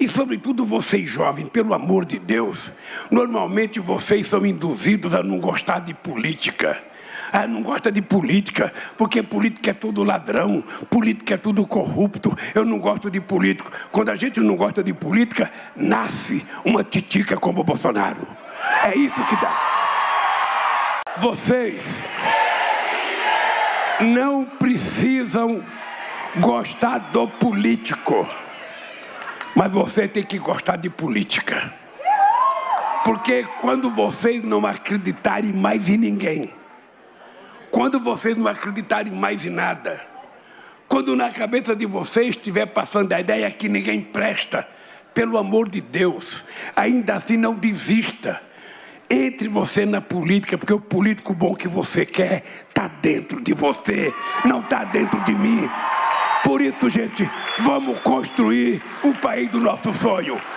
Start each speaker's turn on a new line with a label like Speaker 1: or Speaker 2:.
Speaker 1: E, sobretudo, vocês jovens, pelo amor de Deus, normalmente vocês são induzidos a não gostar de política. Ah, não gosta de política, porque política é tudo ladrão, política é tudo corrupto. Eu não gosto de político. Quando a gente não gosta de política, nasce uma titica como o Bolsonaro. É isso que dá. Vocês não precisam gostar do político, mas você tem que gostar de política. Porque quando vocês não acreditarem mais em ninguém, quando vocês não acreditarem mais em nada, quando na cabeça de vocês estiver passando a ideia que ninguém presta, pelo amor de Deus, ainda assim não desista. Entre você na política, porque o político bom que você quer está dentro de você, não está dentro de mim. Por isso, gente, vamos construir o país do nosso sonho.